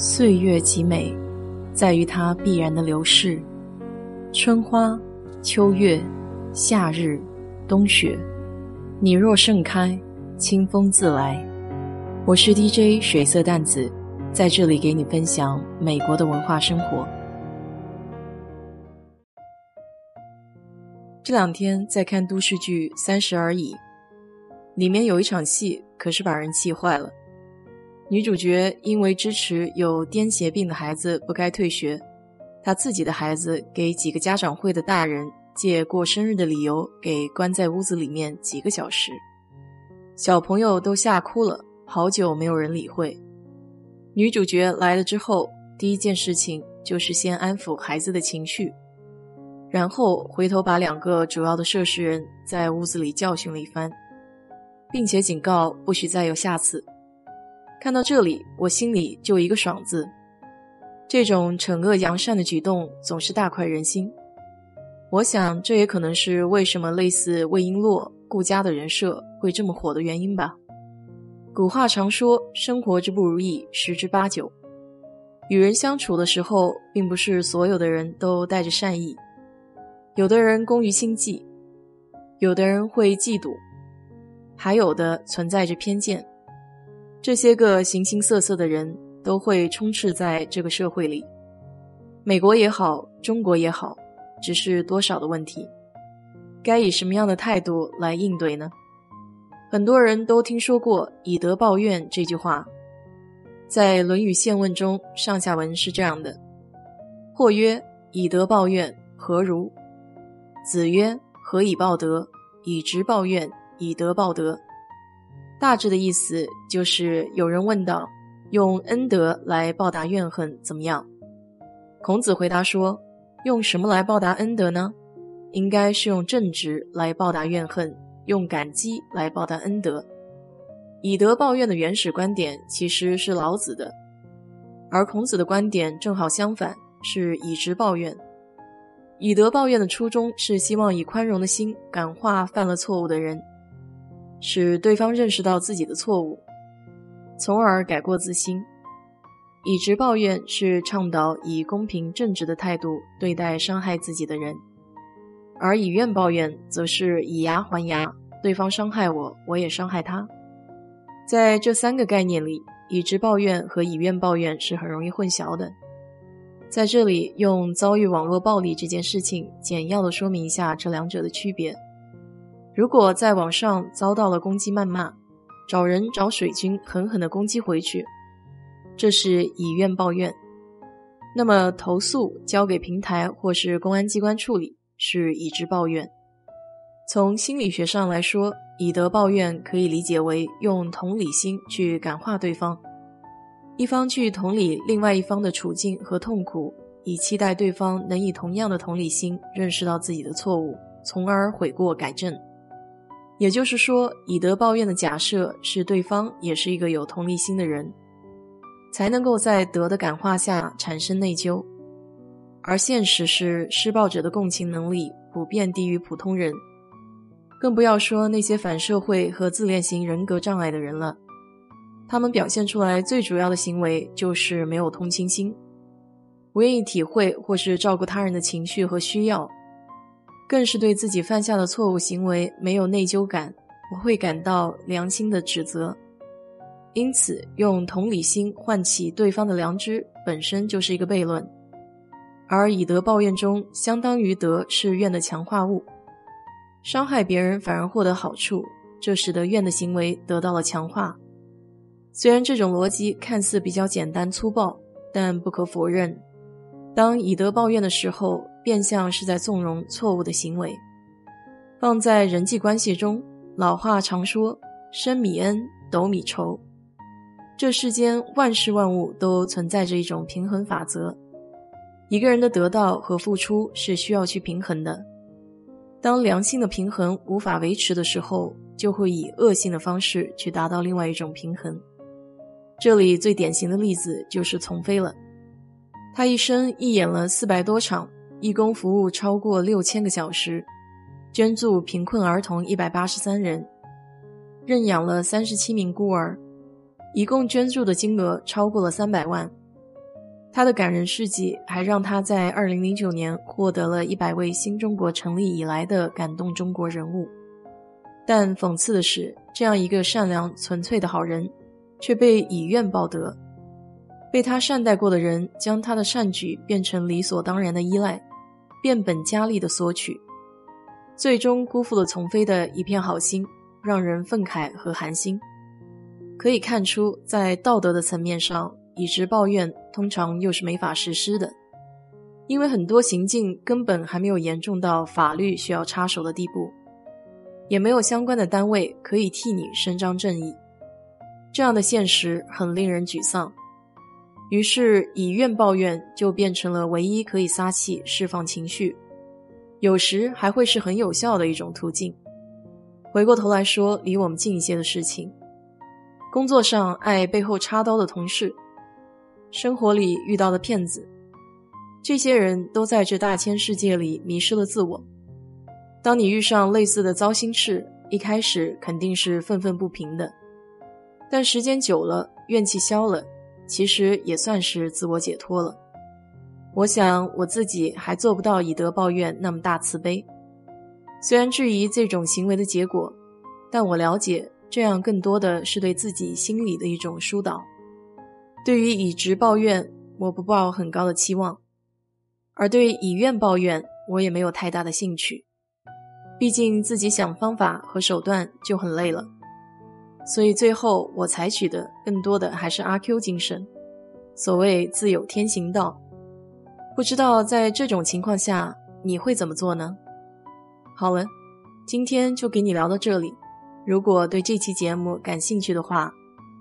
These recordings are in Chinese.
岁月极美，在于它必然的流逝。春花、秋月、夏日、冬雪，你若盛开，清风自来。我是 DJ 水色淡子，在这里给你分享美国的文化生活。这两天在看都市剧《三十而已》，里面有一场戏，可是把人气坏了。女主角因为支持有癫痫病的孩子不该退学，她自己的孩子给几个家长会的大人借过生日的理由给关在屋子里面几个小时，小朋友都吓哭了，好久没有人理会。女主角来了之后，第一件事情就是先安抚孩子的情绪，然后回头把两个主要的涉事人在屋子里教训了一番，并且警告不许再有下次。看到这里，我心里就一个爽字。这种惩恶扬善的举动总是大快人心。我想，这也可能是为什么类似魏璎珞、顾家的人设会这么火的原因吧。古话常说，生活之不如意十之八九。与人相处的时候，并不是所有的人都带着善意，有的人工于心计，有的人会嫉妒，还有的存在着偏见。这些个形形色色的人都会充斥在这个社会里，美国也好，中国也好，只是多少的问题。该以什么样的态度来应对呢？很多人都听说过“以德报怨”这句话，在《论语宪问》中，上下文是这样的：“或曰：以德报怨，何如？”子曰：“何以报德？以直报怨，以德报德。”大致的意思就是，有人问道：“用恩德来报答怨恨怎么样？”孔子回答说：“用什么来报答恩德呢？应该是用正直来报答怨恨，用感激来报答恩德。以德报怨的原始观点其实是老子的，而孔子的观点正好相反，是以直报怨。以德报怨的初衷是希望以宽容的心感化犯了错误的人。”使对方认识到自己的错误，从而改过自新。以直报怨是倡导以公平正直的态度对待伤害自己的人，而以怨报怨则是以牙还牙，对方伤害我，我也伤害他。在这三个概念里，以直报怨和以怨抱怨是很容易混淆的。在这里，用遭遇网络暴力这件事情简要的说明一下这两者的区别。如果在网上遭到了攻击谩骂，找人找水军狠狠地攻击回去，这是以怨报怨；那么投诉交给平台或是公安机关处理，是以直报怨。从心理学上来说，以德报怨可以理解为用同理心去感化对方，一方去同理另外一方的处境和痛苦，以期待对方能以同样的同理心认识到自己的错误，从而悔过改正。也就是说，以德报怨的假设是对方也是一个有同理心的人，才能够在德的感化下产生内疚。而现实是，施暴者的共情能力普遍低于普通人，更不要说那些反社会和自恋型人格障碍的人了。他们表现出来最主要的行为就是没有同情心，不愿意体会或是照顾他人的情绪和需要。更是对自己犯下的错误行为没有内疚感，我会感到良心的指责。因此，用同理心唤起对方的良知本身就是一个悖论。而以德报怨中，相当于德是怨的强化物，伤害别人反而获得好处，这使得怨的行为得到了强化。虽然这种逻辑看似比较简单粗暴，但不可否认，当以德报怨的时候。变相是在纵容错误的行为。放在人际关系中，老话常说“升米恩，斗米仇”。这世间万事万物都存在着一种平衡法则。一个人的得到和付出是需要去平衡的。当良性的平衡无法维持的时候，就会以恶性的方式去达到另外一种平衡。这里最典型的例子就是丛飞了，他一生一演了四百多场。义工服务超过六千个小时，捐助贫困儿童一百八十三人，认养了三十七名孤儿，一共捐助的金额超过了三百万。他的感人事迹还让他在2009年获得了一百位新中国成立以来的感动中国人物。但讽刺的是，这样一个善良纯粹的好人，却被以怨报德，被他善待过的人将他的善举变成理所当然的依赖，变本加厉的索取，最终辜负了丛飞的一片好心，让人愤慨和寒心。可以看出，在道德的层面上。以直报怨通常又是没法实施的，因为很多行径根本还没有严重到法律需要插手的地步，也没有相关的单位可以替你伸张正义。这样的现实很令人沮丧。于是以怨报怨就变成了唯一可以撒气释放情绪，有时还会是很有效的一种途径。回过头来说，离我们近一些的事情，工作上爱背后插刀的同事。生活里遇到的骗子，这些人都在这大千世界里迷失了自我。当你遇上类似的糟心事，一开始肯定是愤愤不平的，但时间久了，怨气消了，其实也算是自我解脱了。我想我自己还做不到以德报怨那么大慈悲，虽然质疑这种行为的结果，但我了解这样更多的是对自己心理的一种疏导。对于以直报怨，我不抱很高的期望；而对以怨报怨，我也没有太大的兴趣。毕竟自己想方法和手段就很累了，所以最后我采取的更多的还是阿 Q 精神。所谓自有天行道，不知道在这种情况下你会怎么做呢？好了，今天就给你聊到这里。如果对这期节目感兴趣的话，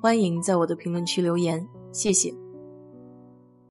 欢迎在我的评论区留言。谢谢。